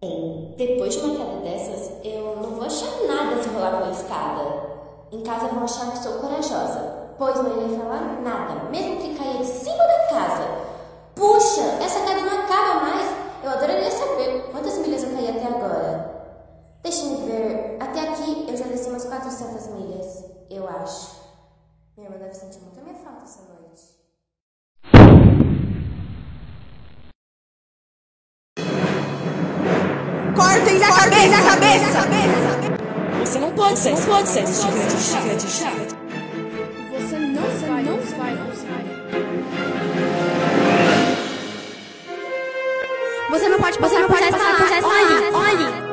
Depois de uma queda dessas, eu não vou achar nada se rolar pela escada. Em casa vão achar que sou corajosa, pois não irei falar nada, mesmo que caia de cima da casa. Puxa, essa queda não acaba mais. Eu adoraria saber quantas milhas eu caí até agora. Deixe-me ver. Até aqui eu já desci umas 400 milhas, eu acho. Minha irmã deve sentir muito a minha falta essa noite. Cortem na cabeça, na cabeça. Você não pode ser, não pode ser esse gigante chato. chato. Você não, você vai, não vai, não vai. Você não pode passar, por essa, por essa aí. Olhe. Cortem,